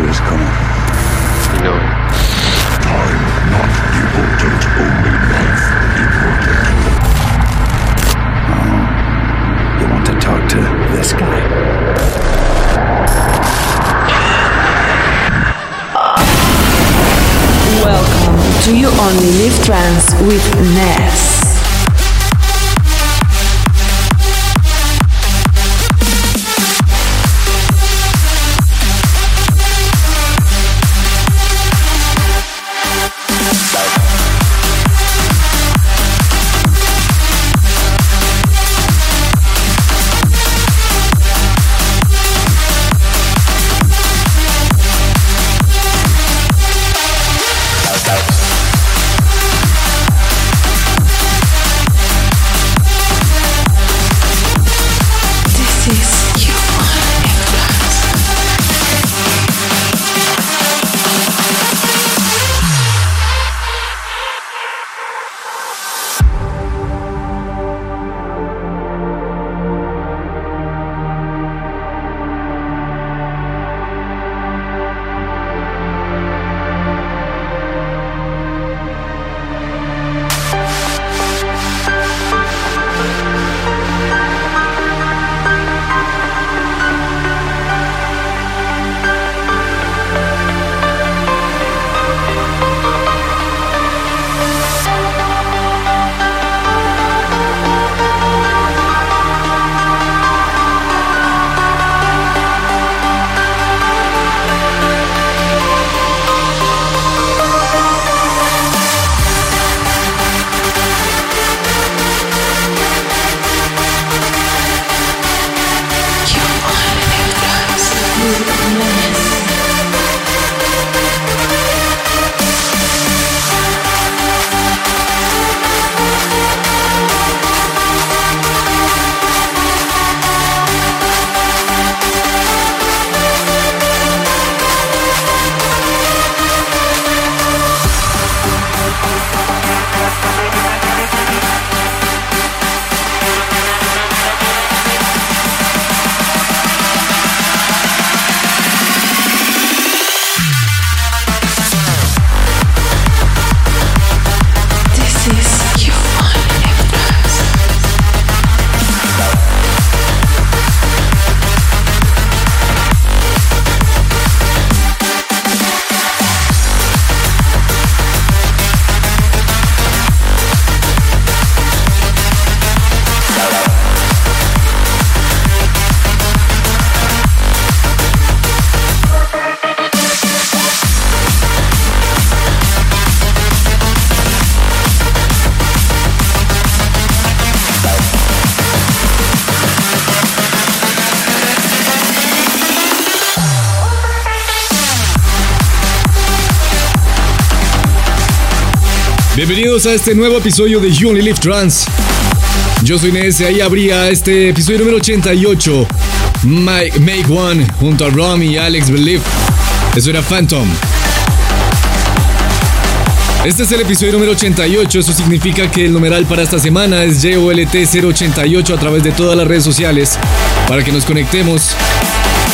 answer is, Connor? You know it. Time not important, only life important. Um, you want to talk to this guy? Welcome to You Only Live Trans with Ness. Bienvenidos a este nuevo episodio de You Only Live Trans. Yo soy Ness y ahí habría este episodio número 88. Mike, Make One junto a Rom y Alex Believe. Eso era Phantom. Este es el episodio número 88, eso significa que el numeral para esta semana es YOLT088 a través de todas las redes sociales para que nos conectemos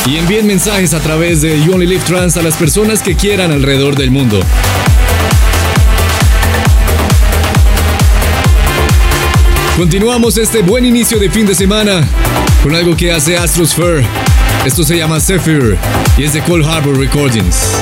y envíen mensajes a través de You Only Live Trans a las personas que quieran alrededor del mundo. Continuamos este buen inicio de fin de semana con algo que hace Astrosphere. Esto se llama Zephyr y es de Cold Harbor Recordings.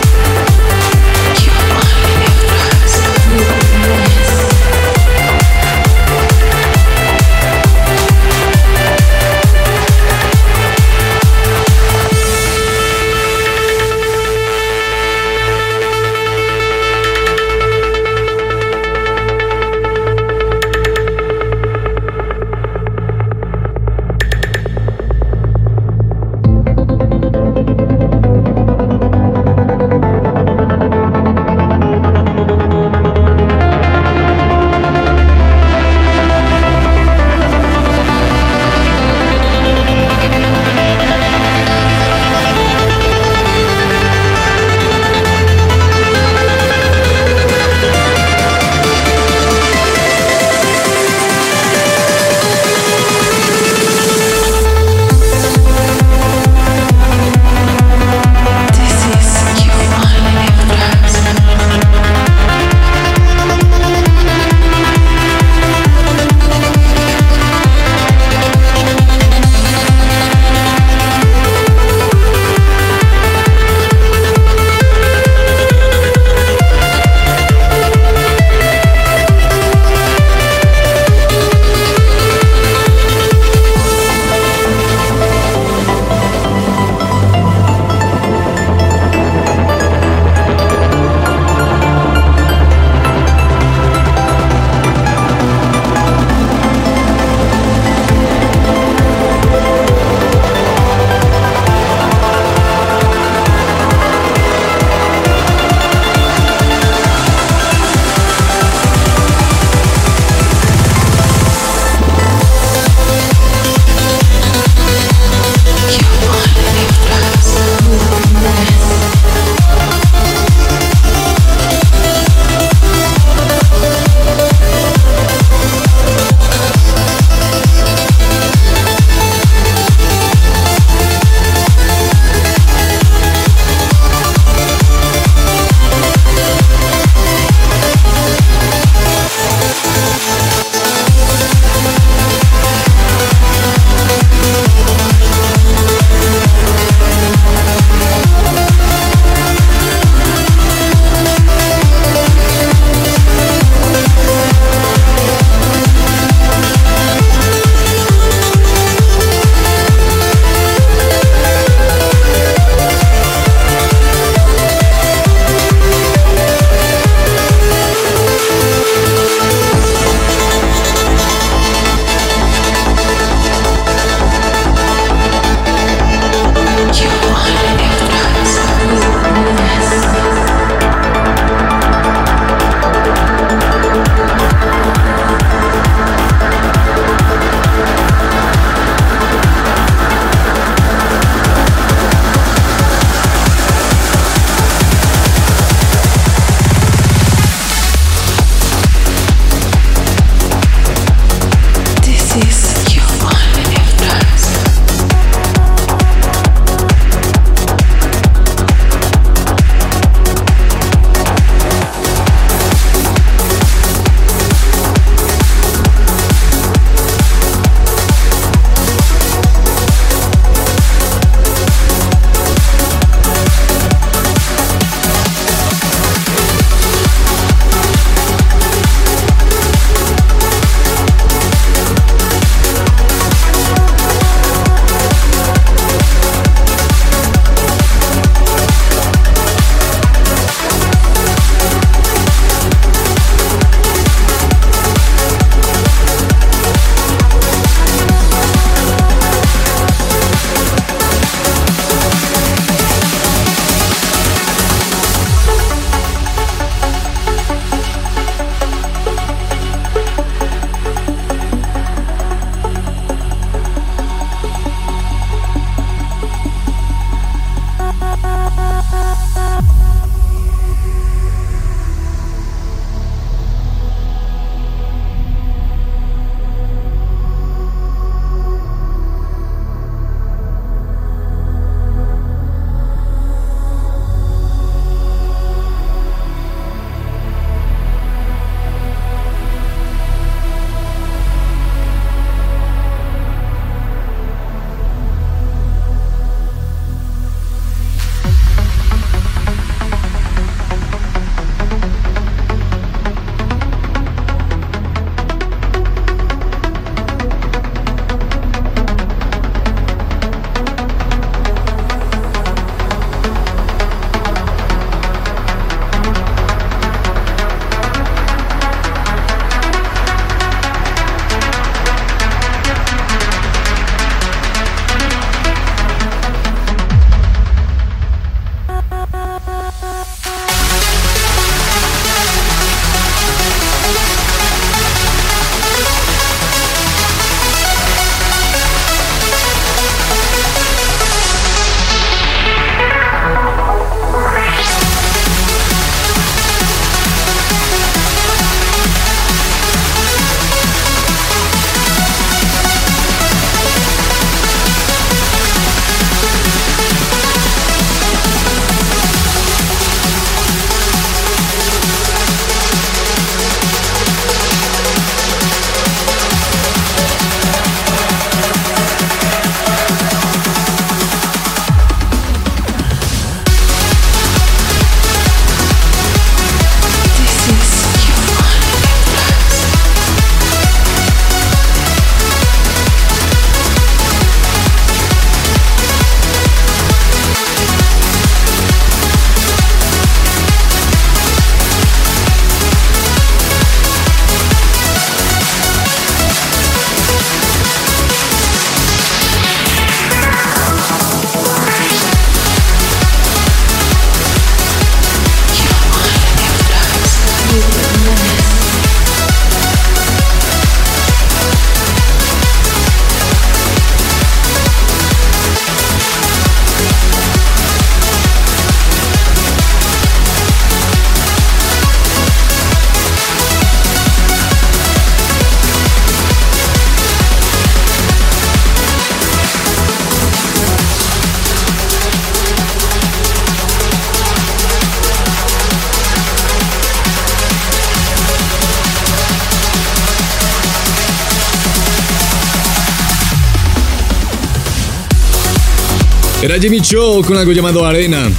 Era Jimmy Cho con algo llamado Arena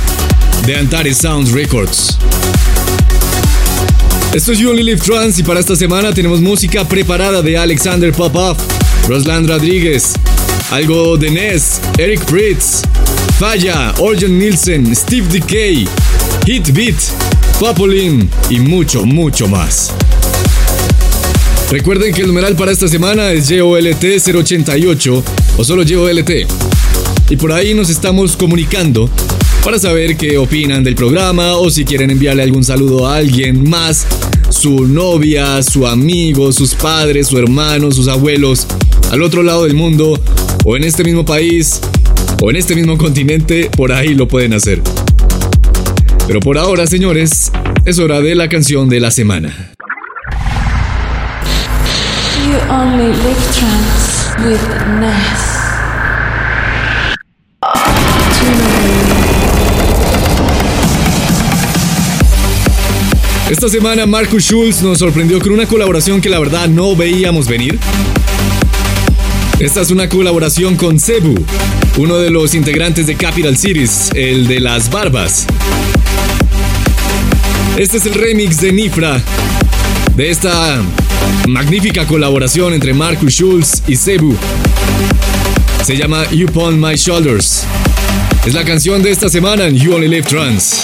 de Antares Sounds Records. Esto es You Only Live Trans y para esta semana tenemos música preparada de Alexander Popov, Rosland Rodríguez, algo de Ness, Eric Pritz, Falla, Orjan Nielsen, Steve Decay, Hit Beat, Popolin y mucho, mucho más. Recuerden que el numeral para esta semana es JOLT 088 o solo JOLT. Y por ahí nos estamos comunicando para saber qué opinan del programa o si quieren enviarle algún saludo a alguien más, su novia, su amigo, sus padres, su hermano, sus abuelos, al otro lado del mundo o en este mismo país o en este mismo continente, por ahí lo pueden hacer. Pero por ahora, señores, es hora de la canción de la semana. You only live trance with Esta semana Marcus Schulz nos sorprendió con una colaboración que la verdad no veíamos venir. Esta es una colaboración con Cebu, uno de los integrantes de Capital Cities, el de las barbas. Este es el remix de Nifra, de esta magnífica colaboración entre Marcus Schulz y Cebu. Se llama You Upon My Shoulders. Es la canción de esta semana en You Only Live Trans.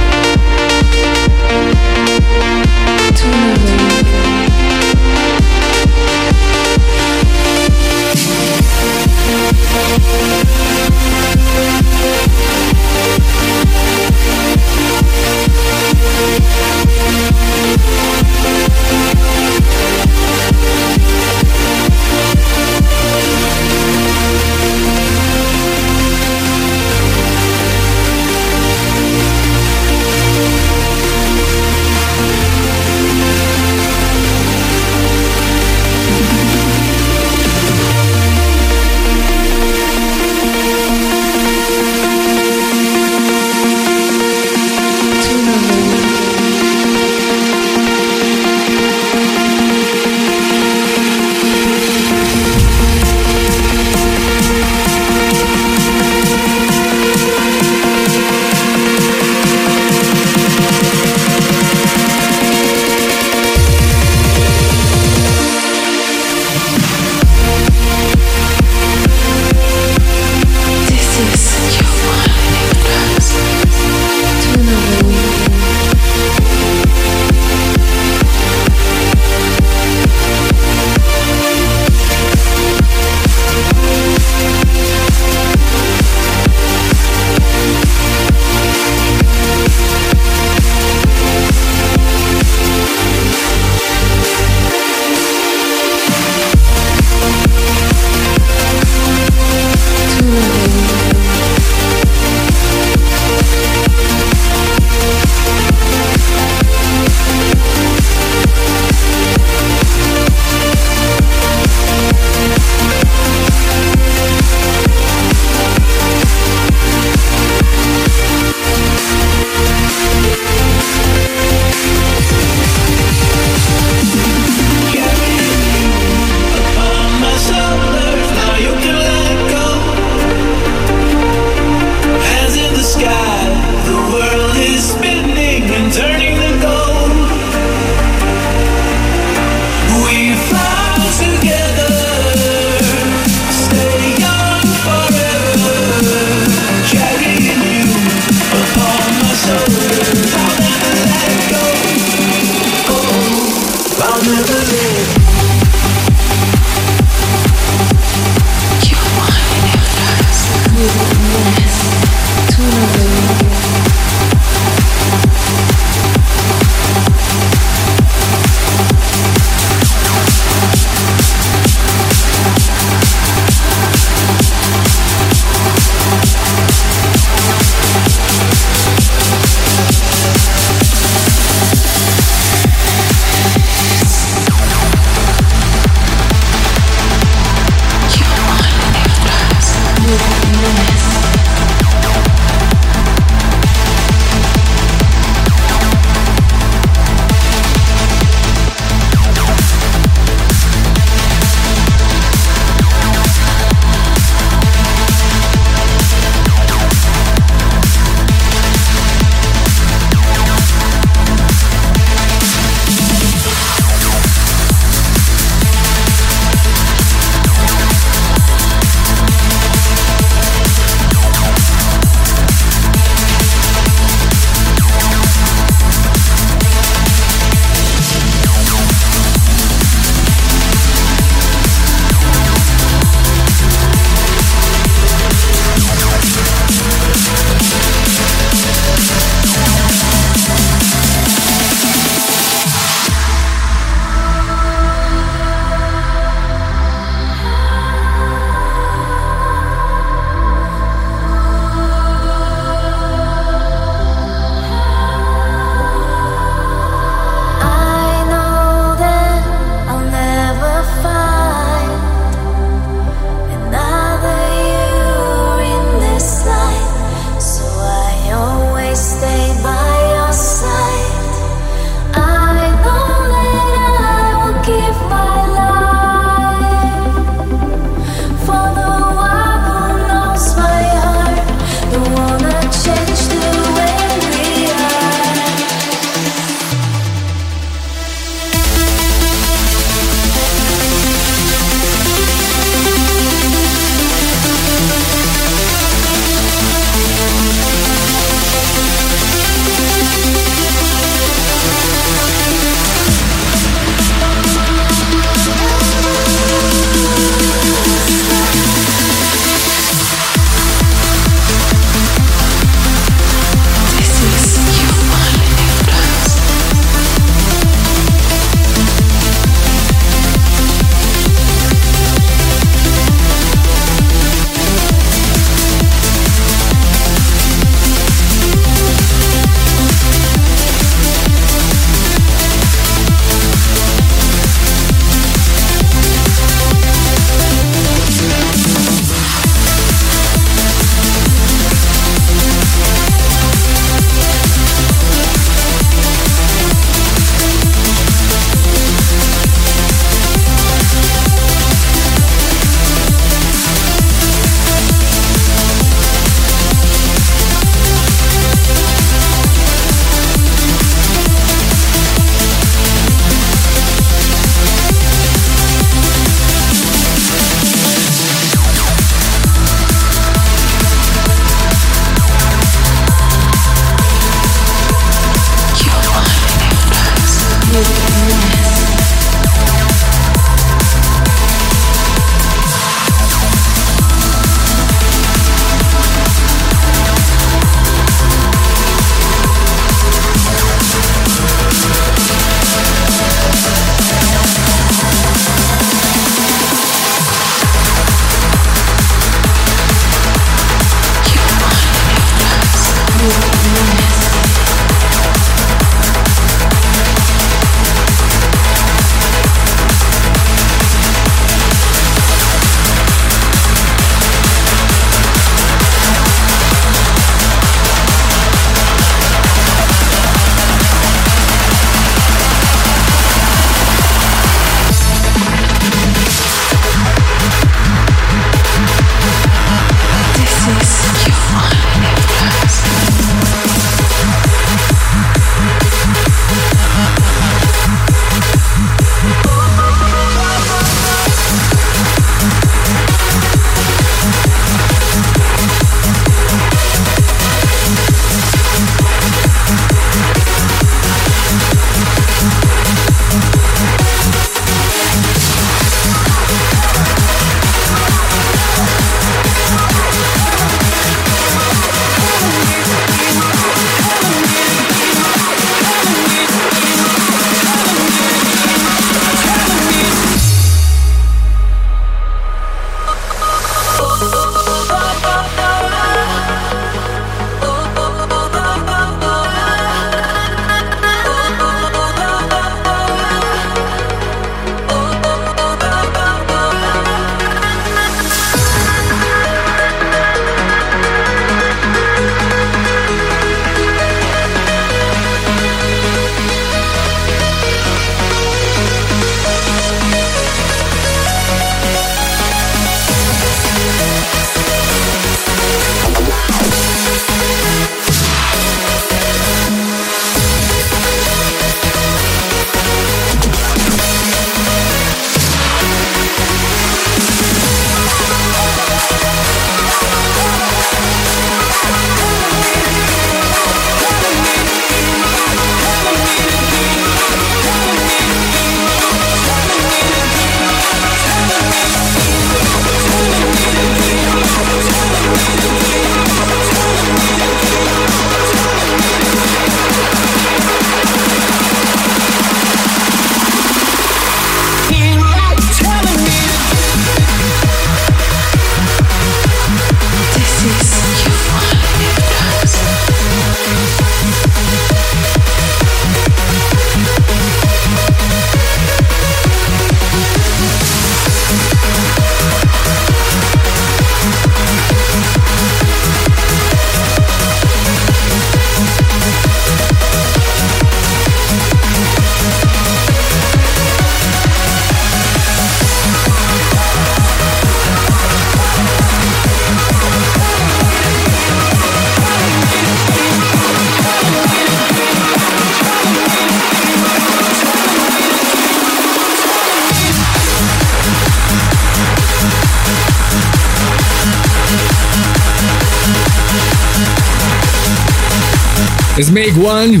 One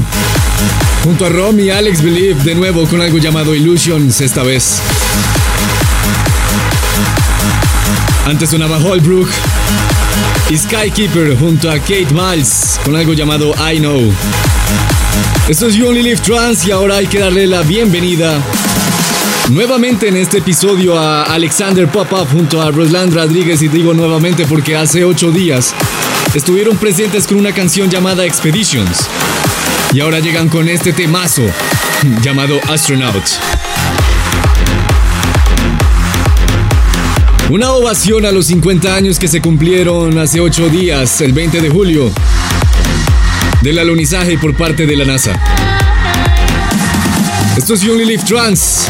junto a Rom y Alex Believe de nuevo con algo llamado Illusions esta vez. Antes sonaba Holbrook y Skykeeper junto a Kate Miles con algo llamado I Know. Esto es You Only Live Trans y ahora hay que darle la bienvenida nuevamente en este episodio a Alexander Pop-Up junto a Rosland Rodríguez y digo nuevamente porque hace ocho días estuvieron presentes con una canción llamada Expeditions y ahora llegan con este temazo llamado Astronaut. Una ovación a los 50 años que se cumplieron hace 8 días, el 20 de julio, del alunizaje por parte de la NASA. Esto es Only Trans.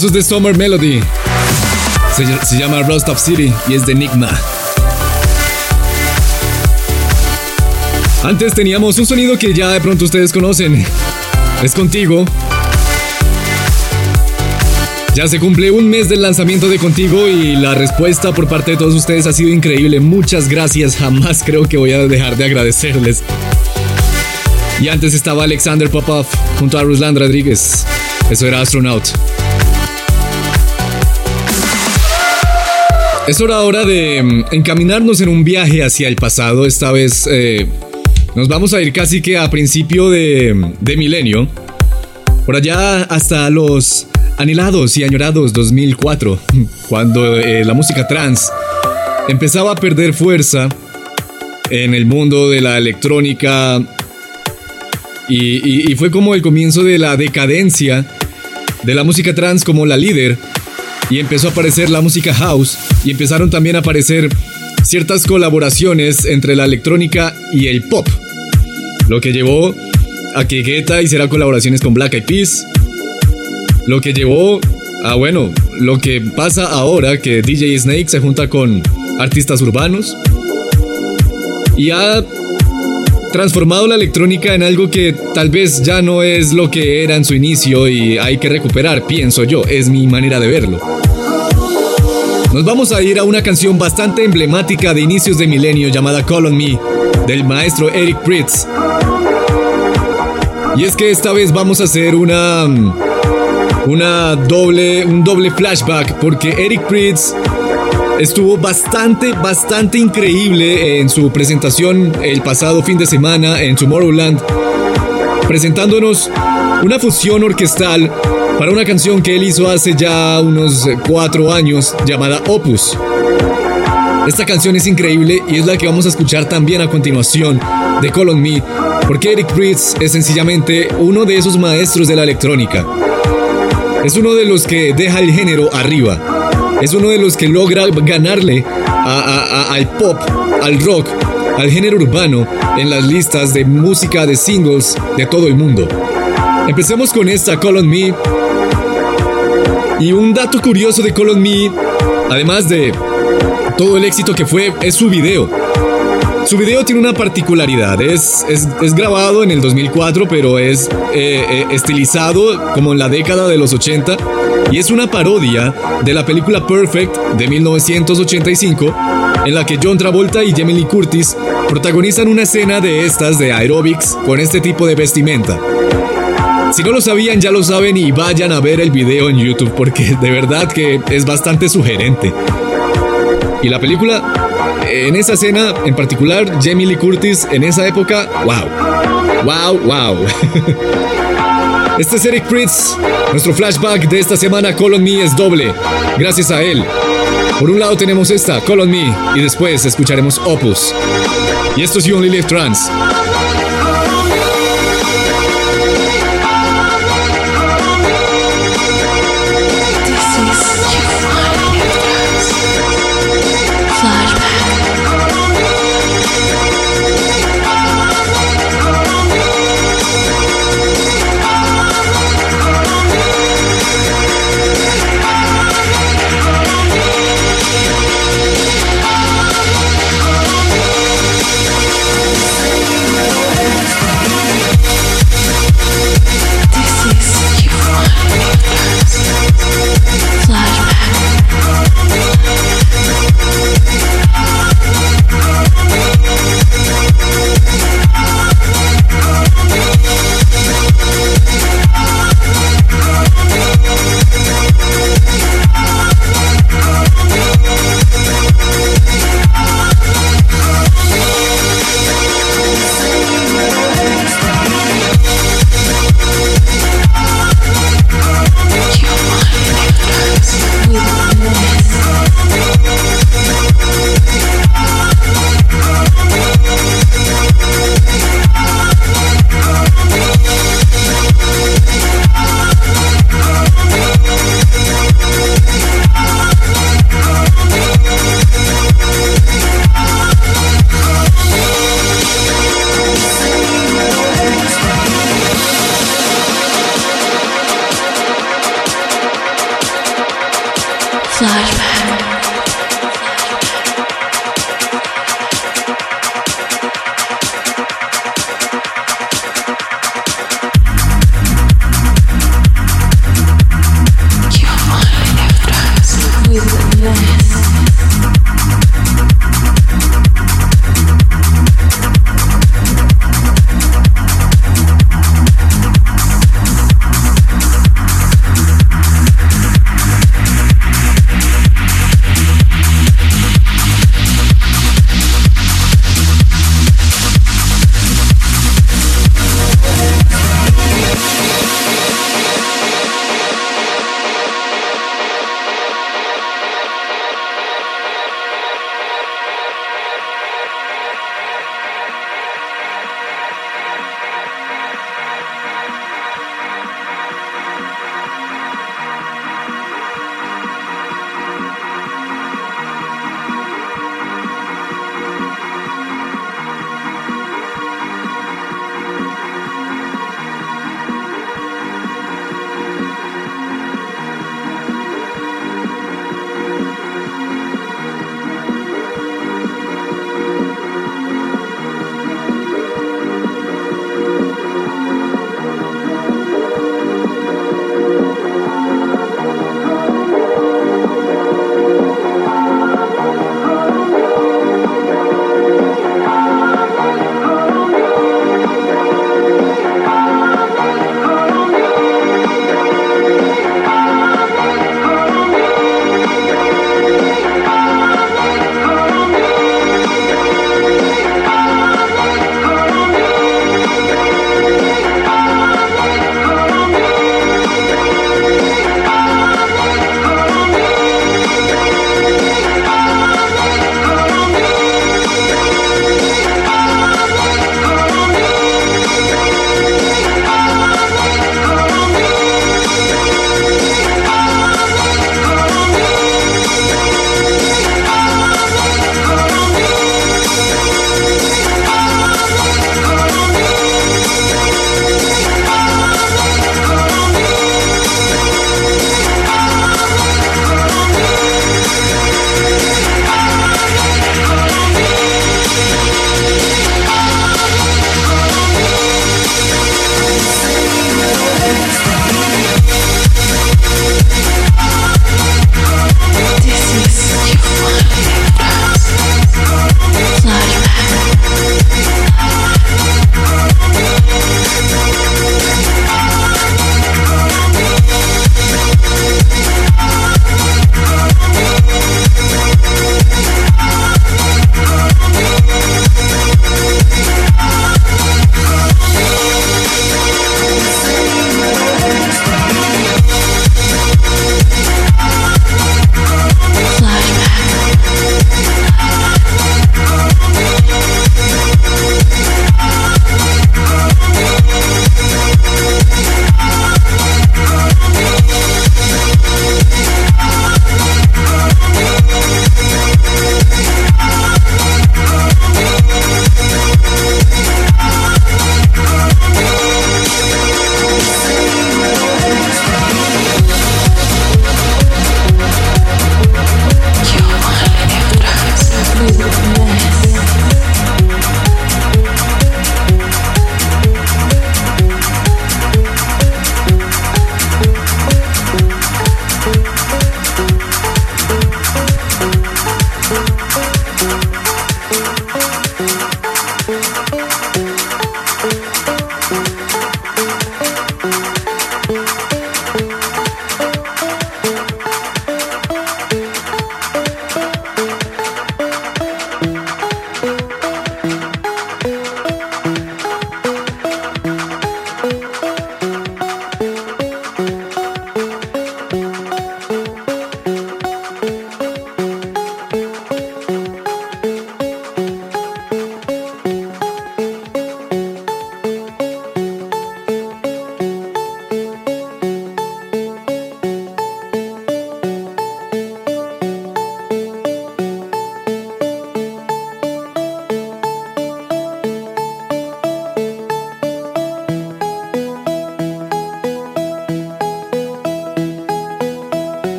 Eso es de Summer Melody. Se, llama Rostov City y es de Enigma. Antes teníamos un sonido que ya de pronto ustedes conocen. Es contigo. Ya se cumple un mes del lanzamiento de Contigo y la respuesta por parte de todos ustedes ha sido increíble. Muchas gracias, jamás creo que voy a dejar de agradecerles. Y antes estaba Alexander Popov junto a Ruslan Rodríguez. Eso era Astronaut. Es hora ahora de mm, encaminarnos en un viaje hacia el pasado. Esta vez eh, nos vamos a ir casi que a principio de, de milenio. Por allá hasta los anhelados y añorados 2004, cuando eh, la música trans empezaba a perder fuerza en el mundo de la electrónica y, y- y fue como el comienzo de la decadencia de la música trans como la líder y empezó a aparecer la música house y empezaron también a aparecer ciertas colaboraciones entre la electrónica y el pop, lo que llevó a que Guetta hiciera colaboraciones con Black Eyed Peas, lo que llevó a, bueno, lo que pasa ahora que DJ Snake se junta con artistas urbanos y ha transformado la electrónica en algo que tal vez ya no es lo que era en su inicio y hay que recuperar, pienso yo, es mi manera de verlo. Nos vamos a ir a una canción bastante emblemática de inicios de milenio llamada Call on Me, del maestro Eric Pritz. Y es que esta vez vamos a hacer una una doble un doble flashback porque Eric Pritz estuvo bastante bastante increíble en su presentación el pasado fin de semana en Tomorrowland presentándonos una fusión orquestal para una canción que él hizo hace ya unos cuatro años llamada Opus. Esta canción es increíble y es la que vamos a escuchar también a continuación de Call on Me, porque Eric Pritz es sencillamente uno de esos maestros de la electrónica. Es uno de los que deja el género arriba. Es uno de los que logra ganarle a- a- a- al pop, al rock, al género urbano en las listas de música de singles de todo el mundo. Empecemos con esta Call on Me. Y un dato curioso de Call on Me, además de todo el éxito que fue, es su video. Su video tiene una particularidad, es, es, es grabado en el 2004, pero es eh, eh, estilizado como en la década de los 80 y es una parodia de la película Perfect de 1985, en la que John Travolta y Jamie Lee Curtis protagonizan una escena de estas de aerobics con este tipo de vestimenta. Si no lo sabían, ya lo saben y vayan a ver el video en YouTube porque de verdad que es bastante sugerente. Y la película, en esa escena en particular, Jamie Lee Curtis en esa época, wow. Wow, wow. Este es Eric Pritz. Nuestro flashback de esta semana, Call on Me, es doble. Gracias a él. Por un lado tenemos esta, Call on Me, y después escucharemos Opus. Y esto es You Only Live Trans.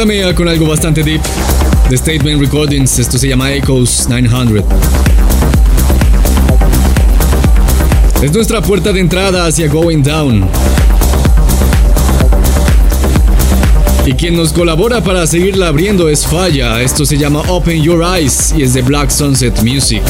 Esgúntame con algo bastante deep. The Statement Recordings, esto se llama Echoes 900. Es nuestra puerta de entrada hacia Going Down. Y quien nos colabora para seguirla abriendo es Falla. Esto se llama Open Your Eyes y es de Black Sunset Music.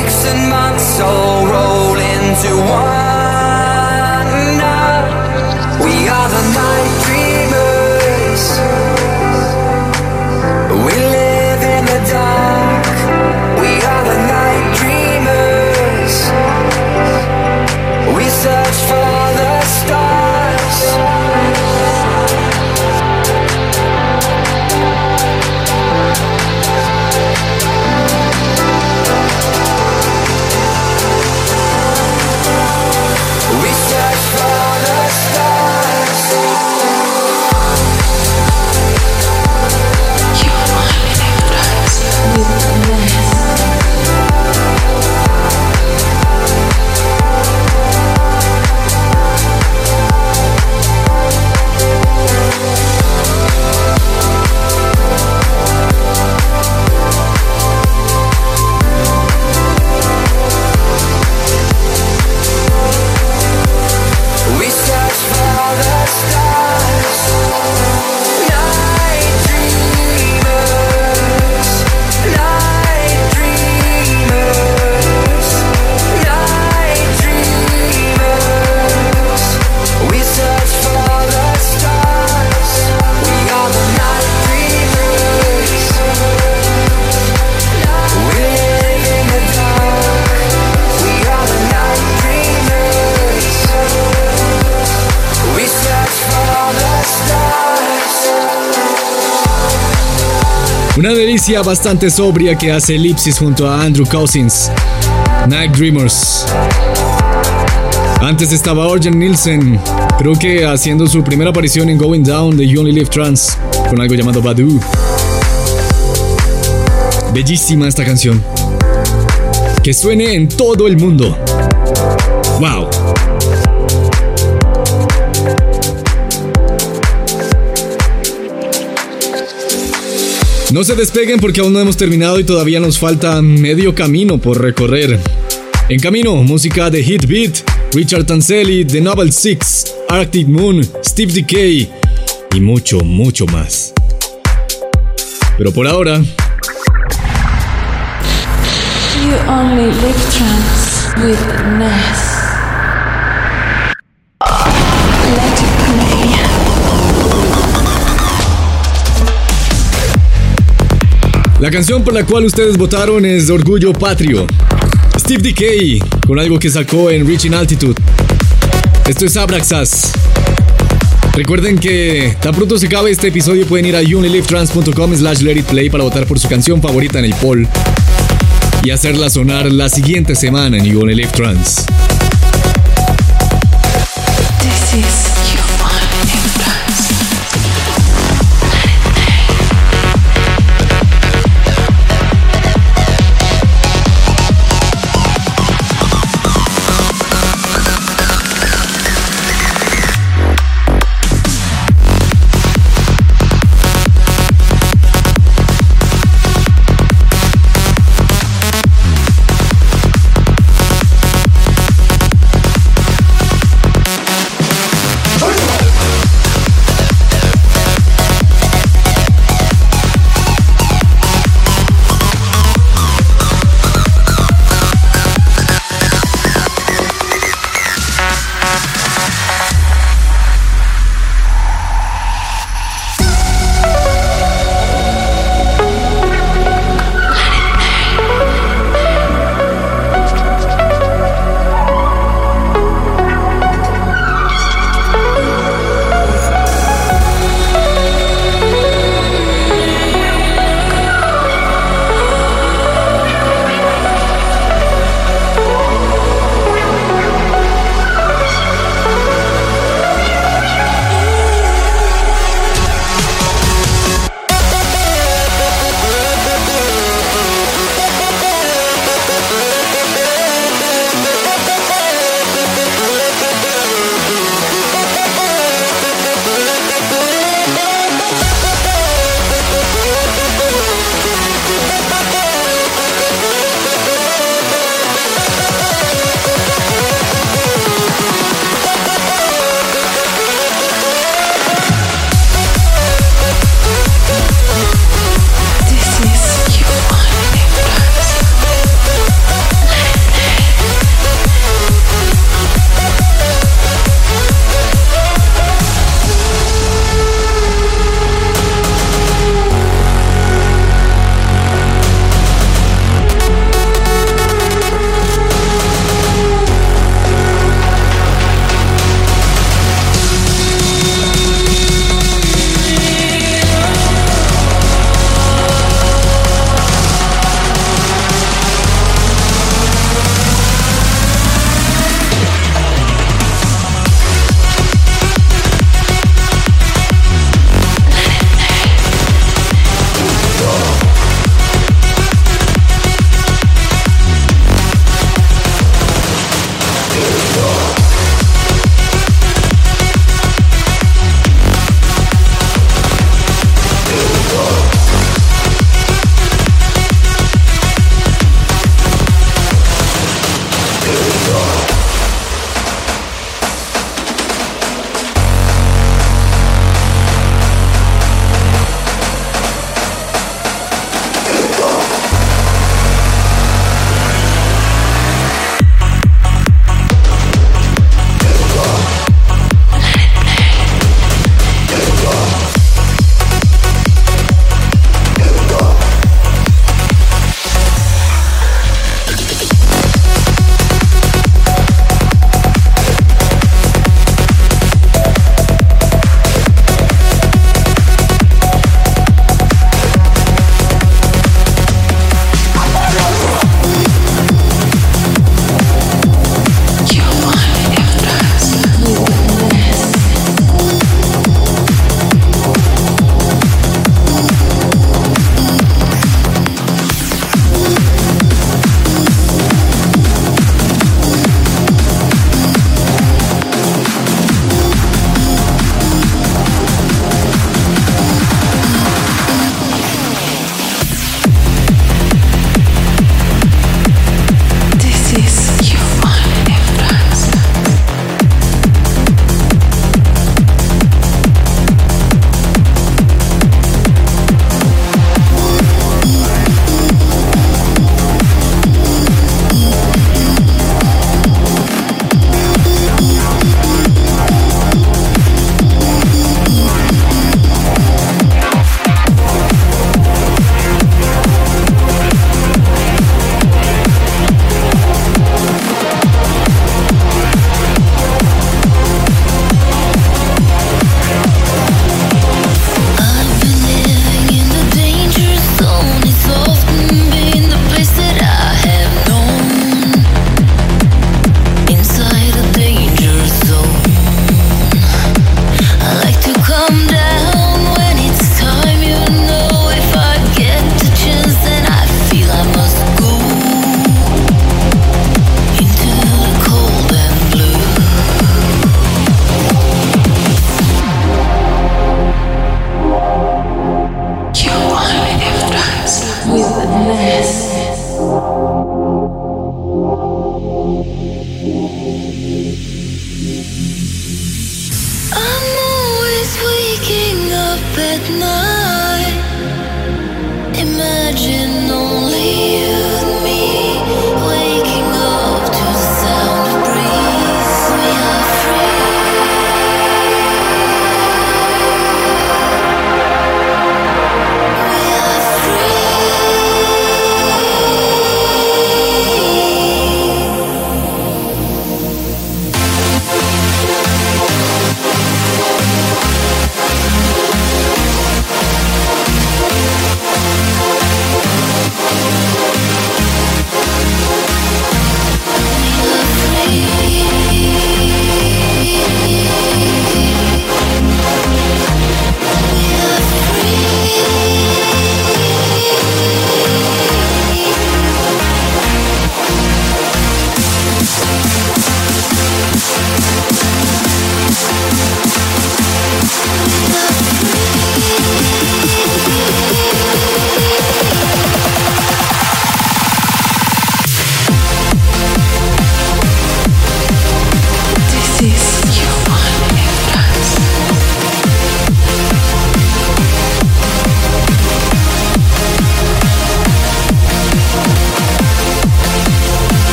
Weeks and months all roll into one Una delicia bastante sobria que hace elipsis junto a Andrew Cousins. Night Dreamers. Antes estaba Orjan Nielsen, creo que haciendo su primera aparición en Going Down de You Only Live Trans, con algo llamado Badu. Bellísima esta canción. Que suene en todo el mundo. ¡Wow! No se despeguen porque aún no hemos terminado y todavía nos falta medio camino por recorrer. En camino, música de Hit Beat, Richard Tanselli, The Novel Six, Arctic Moon, Steve Decay y mucho, mucho más. Pero por ahora. La canción por la cual ustedes votaron es Orgullo Patrio. Steve Decay, con algo que sacó en Reaching Altitude. Esto es Abraxas. Recuerden que tan pronto se acabe este episodio pueden ir a unilivetrans.com slash play para votar por su canción favorita en el poll y hacerla sonar la siguiente semana en You Only Live Trans.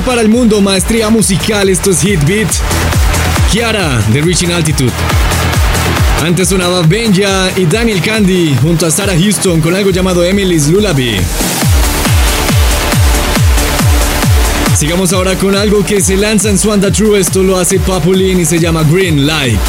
Para el mundo, maestría musical, esto es Hit Beat. Kiara, de Reaching Altitude. Antes sonaba Benja y Daniel Candy junto a Sarah Houston con algo llamado Emily's Lullaby. Sigamos ahora con algo que se lanza en Swanda True. Esto lo hace Papulin y se llama Green Light.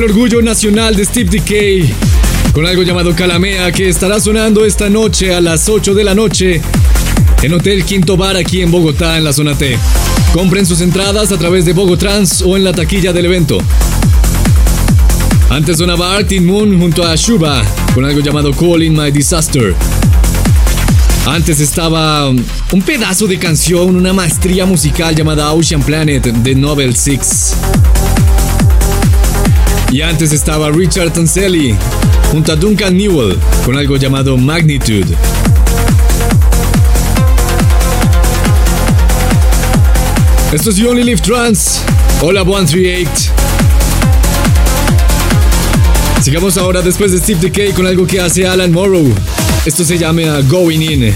El orgullo nacional de Steve Decay con algo llamado Calamea que estará sonando esta noche a las 8 de la noche en Hotel Quinto Bar aquí en Bogotá, en la zona T. Compren sus entradas a través de Bogotrans o en la taquilla del evento. Antes sonaba Arctic Moon junto a Shuba con algo llamado Calling My Disaster. Antes estaba un pedazo de canción, una maestría musical llamada Ocean Planet de Nobel Six. Y antes estaba Richard Tanselli junto a Duncan Newell con algo llamado Magnitude. Esto es You Only Live Trans. Hola 138. Sigamos ahora después de Steve Decay con algo que hace Alan Morrow. Esto se llama Going In.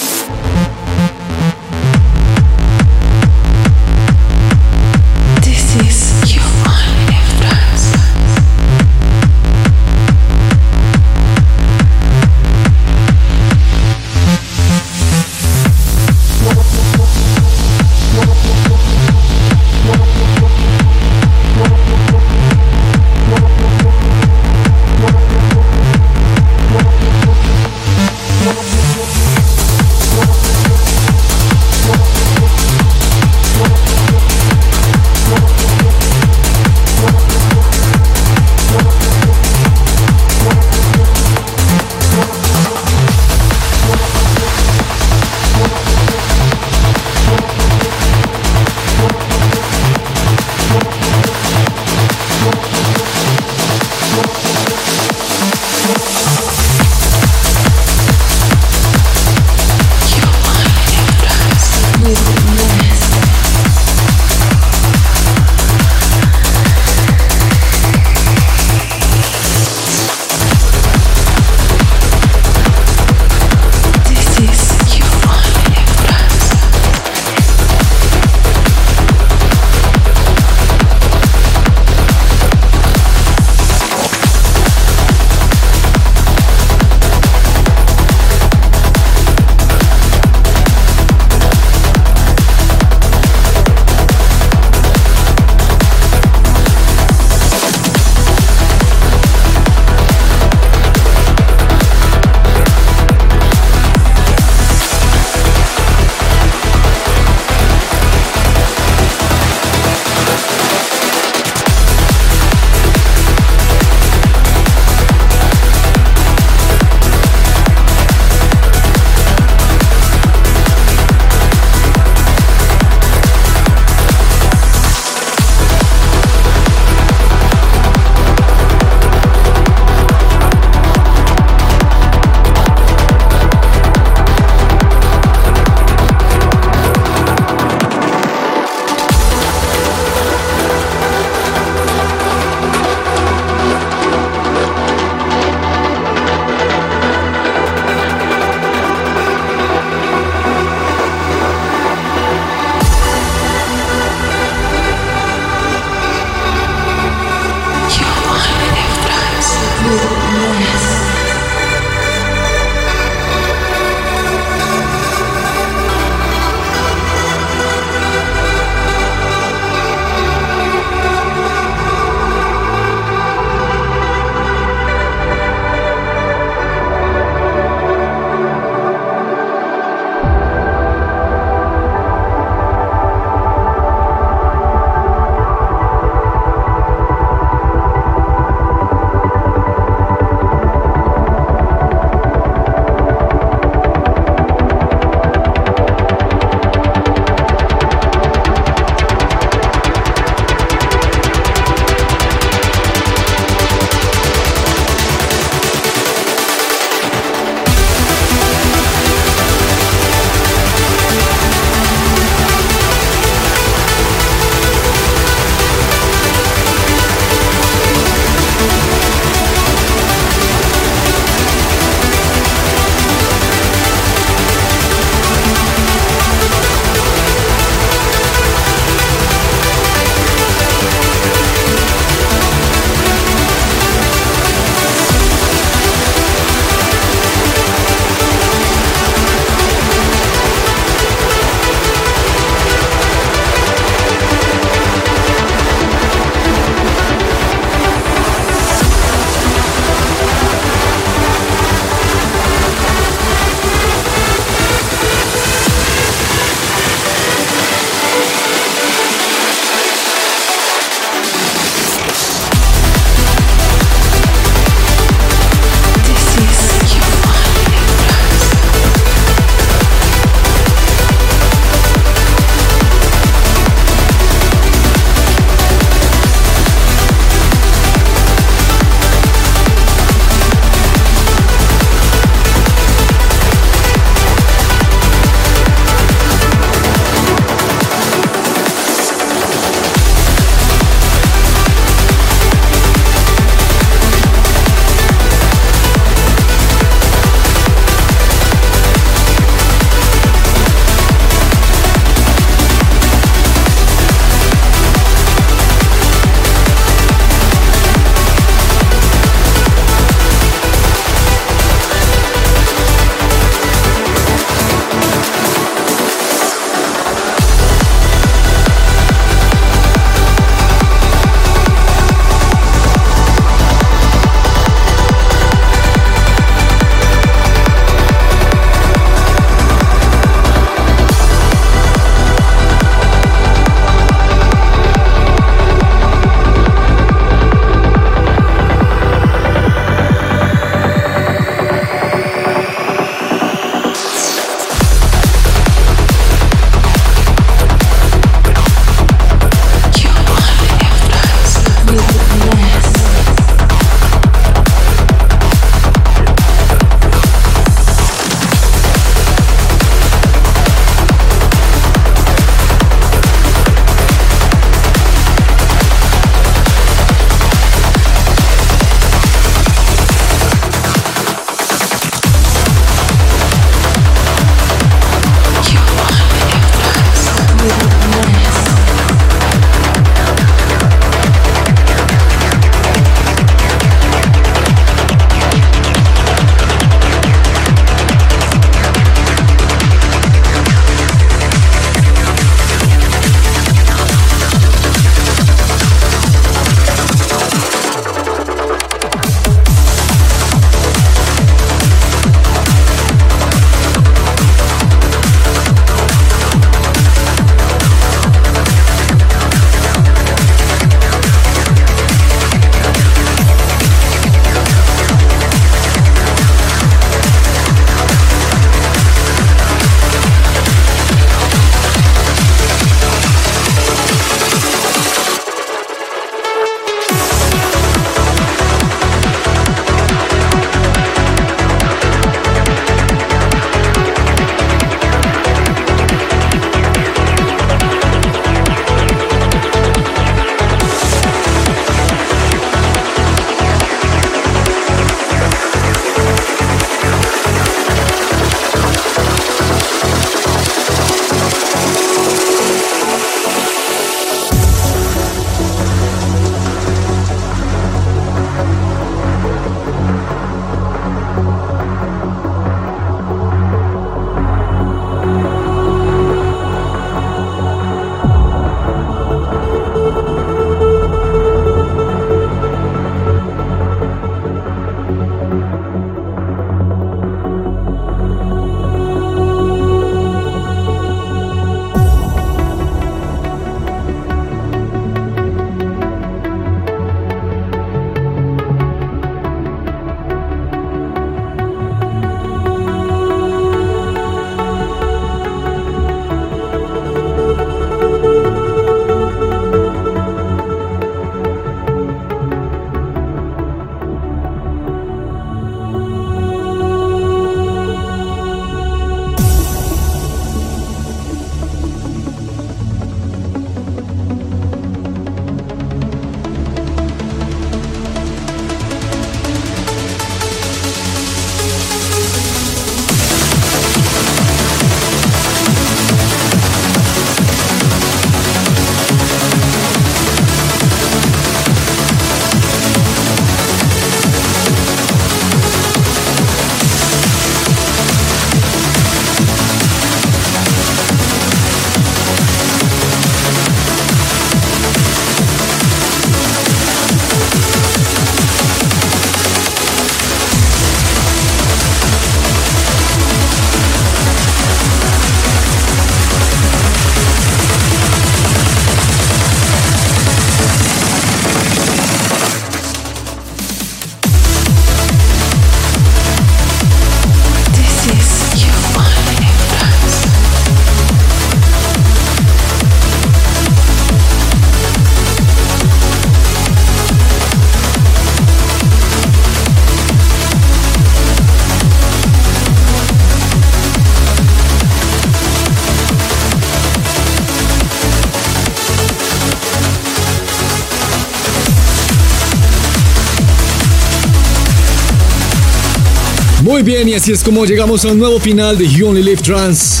Muy bien, y así es como llegamos a un nuevo final de You Only Live Trans.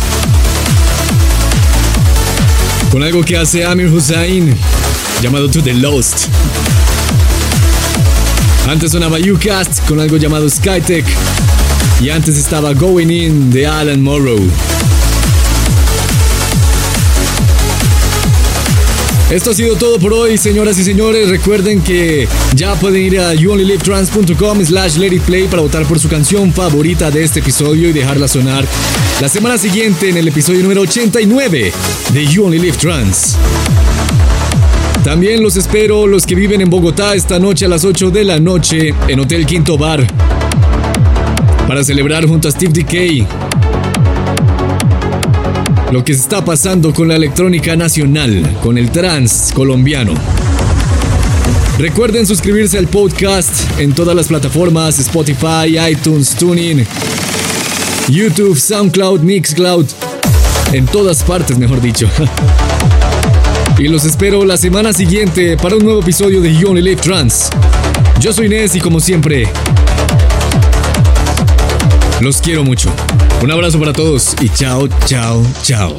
Con algo que hace Amir Hussain, llamado To The Lost. Antes sonaba UCast con algo llamado Skytech. Y antes estaba Going In de Alan Morrow. Esto ha sido todo por hoy, señoras y señores. Recuerden que ya pueden ir a youonlylivetrans.com slash play para votar por su canción favorita de este episodio y dejarla sonar la semana siguiente en el episodio número 89 de You Only Live Trans. También los espero los que viven en Bogotá esta noche a las 8 de la noche en Hotel Quinto Bar para celebrar junto a Steve Decay lo que está pasando con la electrónica nacional, con el trans colombiano. Recuerden suscribirse al podcast en todas las plataformas Spotify, iTunes, Tuning, YouTube, SoundCloud, Mixcloud, en todas partes, mejor dicho. y los espero la semana siguiente para un nuevo episodio de You Only Live Trans. Yo soy Inés y como siempre, los quiero mucho. Un abrazo para todos y chao, chao, chao.